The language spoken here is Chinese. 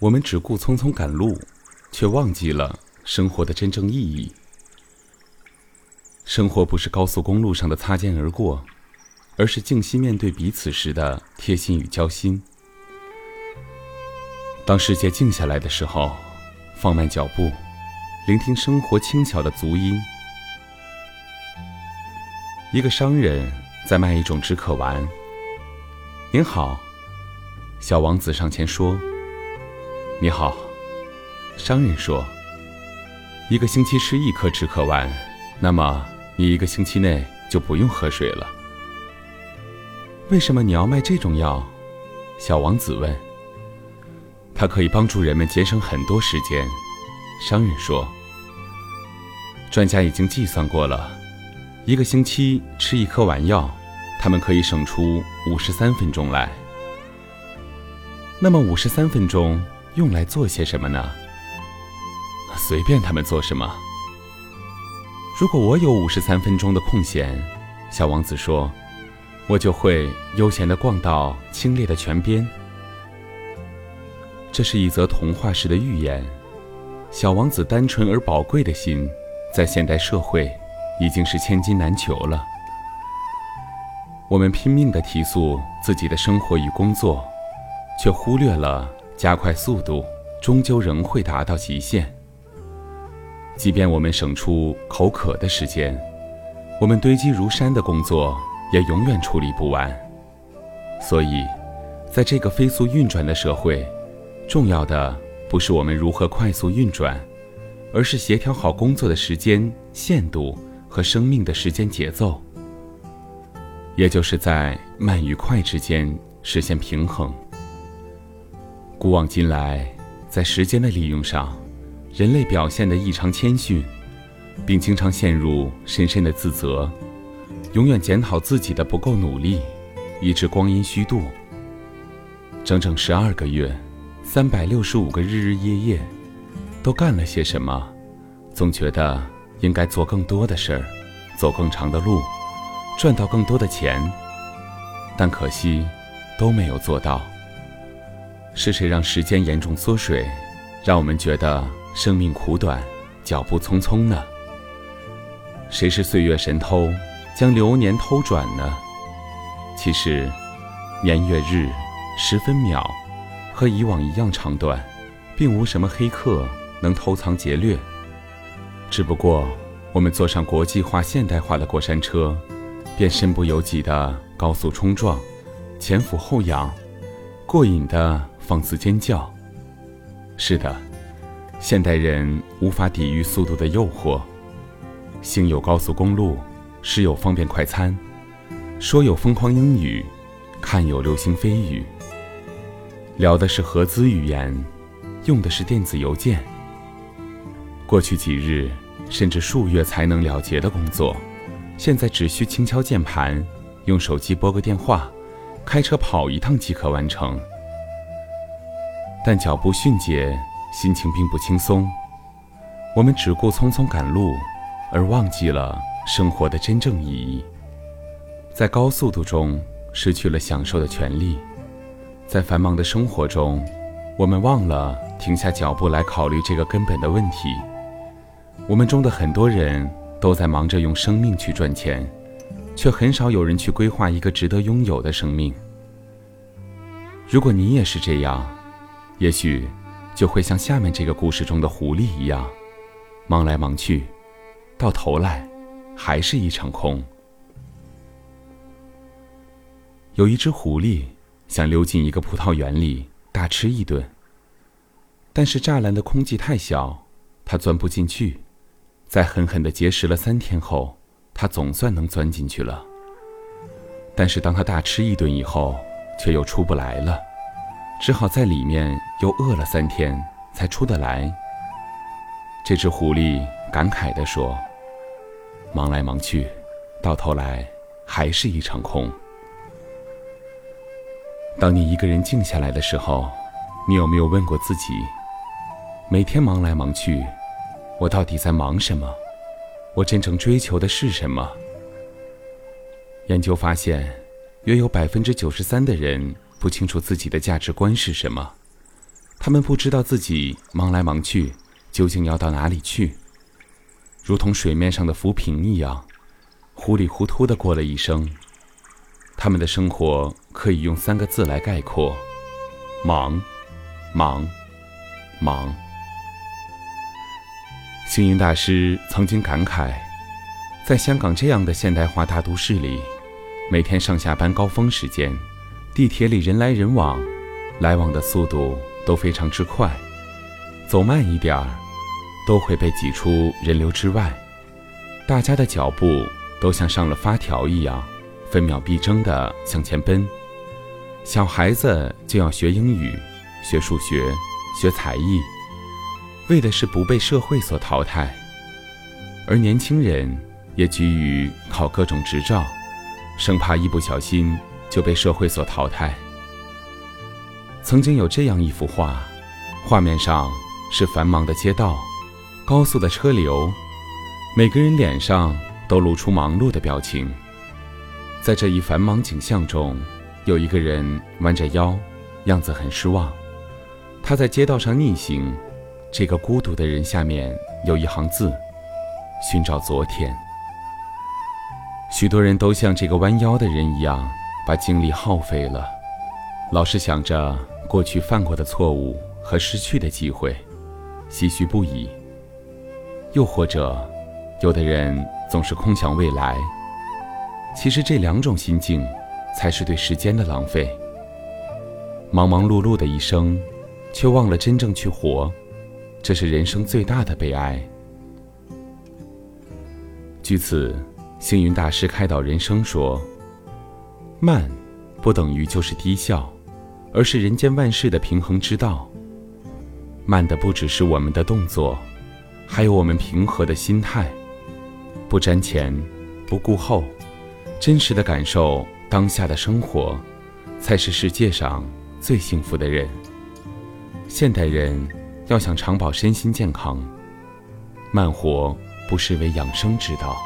我们只顾匆匆赶路，却忘记了生活的真正意义。生活不是高速公路上的擦肩而过，而是静心面对彼此时的贴心与交心。当世界静下来的时候，放慢脚步，聆听生活轻巧的足音。一个商人在卖一种止渴丸。您好，小王子上前说。你好，商人说：“一个星期吃一颗止渴丸，那么你一个星期内就不用喝水了。”为什么你要卖这种药？小王子问。它可以帮助人们节省很多时间，商人说。专家已经计算过了，一个星期吃一颗丸药，他们可以省出五十三分钟来。那么五十三分钟？用来做些什么呢？随便他们做什么。如果我有五十三分钟的空闲，小王子说，我就会悠闲地逛到清冽的泉边。这是一则童话式的寓言。小王子单纯而宝贵的心，在现代社会已经是千金难求了。我们拼命地提速自己的生活与工作，却忽略了。加快速度，终究仍会达到极限。即便我们省出口渴的时间，我们堆积如山的工作也永远处理不完。所以，在这个飞速运转的社会，重要的不是我们如何快速运转，而是协调好工作的时间限度和生命的时间节奏，也就是在慢与快之间实现平衡。古往今来，在时间的利用上，人类表现得异常谦逊，并经常陷入深深的自责，永远检讨自己的不够努力，以致光阴虚度。整整十二个月，三百六十五个日日夜夜，都干了些什么？总觉得应该做更多的事儿，走更长的路，赚到更多的钱，但可惜都没有做到。是谁让时间严重缩水，让我们觉得生命苦短，脚步匆匆呢？谁是岁月神偷，将流年偷转呢？其实，年月日、时分秒，和以往一样长短，并无什么黑客能偷藏劫掠。只不过，我们坐上国际化、现代化的过山车，便身不由己的高速冲撞，前俯后仰，过瘾的。放肆尖叫。是的，现代人无法抵御速度的诱惑。行有高速公路，食有方便快餐，说有疯狂英语，看有流星飞雨。聊的是合资语言，用的是电子邮件。过去几日甚至数月才能了结的工作，现在只需轻敲键盘，用手机拨个电话，开车跑一趟即可完成。但脚步迅捷，心情并不轻松。我们只顾匆匆赶路，而忘记了生活的真正意义。在高速度中失去了享受的权利，在繁忙的生活中，我们忘了停下脚步来考虑这个根本的问题。我们中的很多人都在忙着用生命去赚钱，却很少有人去规划一个值得拥有的生命。如果你也是这样，也许，就会像下面这个故事中的狐狸一样，忙来忙去，到头来，还是一场空。有一只狐狸想溜进一个葡萄园里大吃一顿，但是栅栏的空隙太小，它钻不进去。在狠狠的节食了三天后，它总算能钻进去了。但是当它大吃一顿以后，却又出不来了。只好在里面又饿了三天才出得来。这只狐狸感慨地说：“忙来忙去，到头来还是一场空。”当你一个人静下来的时候，你有没有问过自己：每天忙来忙去，我到底在忙什么？我真正追求的是什么？研究发现，约有百分之九十三的人。不清楚自己的价值观是什么，他们不知道自己忙来忙去，究竟要到哪里去，如同水面上的浮萍一样，糊里糊涂的过了一生。他们的生活可以用三个字来概括：忙，忙，忙。星云大师曾经感慨，在香港这样的现代化大都市里，每天上下班高峰时间，地铁里人来人往，来往的速度。都非常之快，走慢一点儿，都会被挤出人流之外。大家的脚步都像上了发条一样，分秒必争地向前奔。小孩子就要学英语、学数学、学才艺，为的是不被社会所淘汰。而年轻人也急于考各种执照，生怕一不小心就被社会所淘汰。曾经有这样一幅画，画面上是繁忙的街道，高速的车流，每个人脸上都露出忙碌的表情。在这一繁忙景象中，有一个人弯着腰，样子很失望。他在街道上逆行，这个孤独的人下面有一行字：“寻找昨天。”许多人都像这个弯腰的人一样，把精力耗费了，老是想着。过去犯过的错误和失去的机会，唏嘘不已。又或者，有的人总是空想未来。其实这两种心境，才是对时间的浪费。忙忙碌碌的一生，却忘了真正去活，这是人生最大的悲哀。据此，星云大师开导人生说：“慢，不等于就是低效。”而是人间万事的平衡之道。慢的不只是我们的动作，还有我们平和的心态，不瞻前，不顾后，真实的感受当下的生活，才是世界上最幸福的人。现代人要想长保身心健康，慢活不失为养生之道。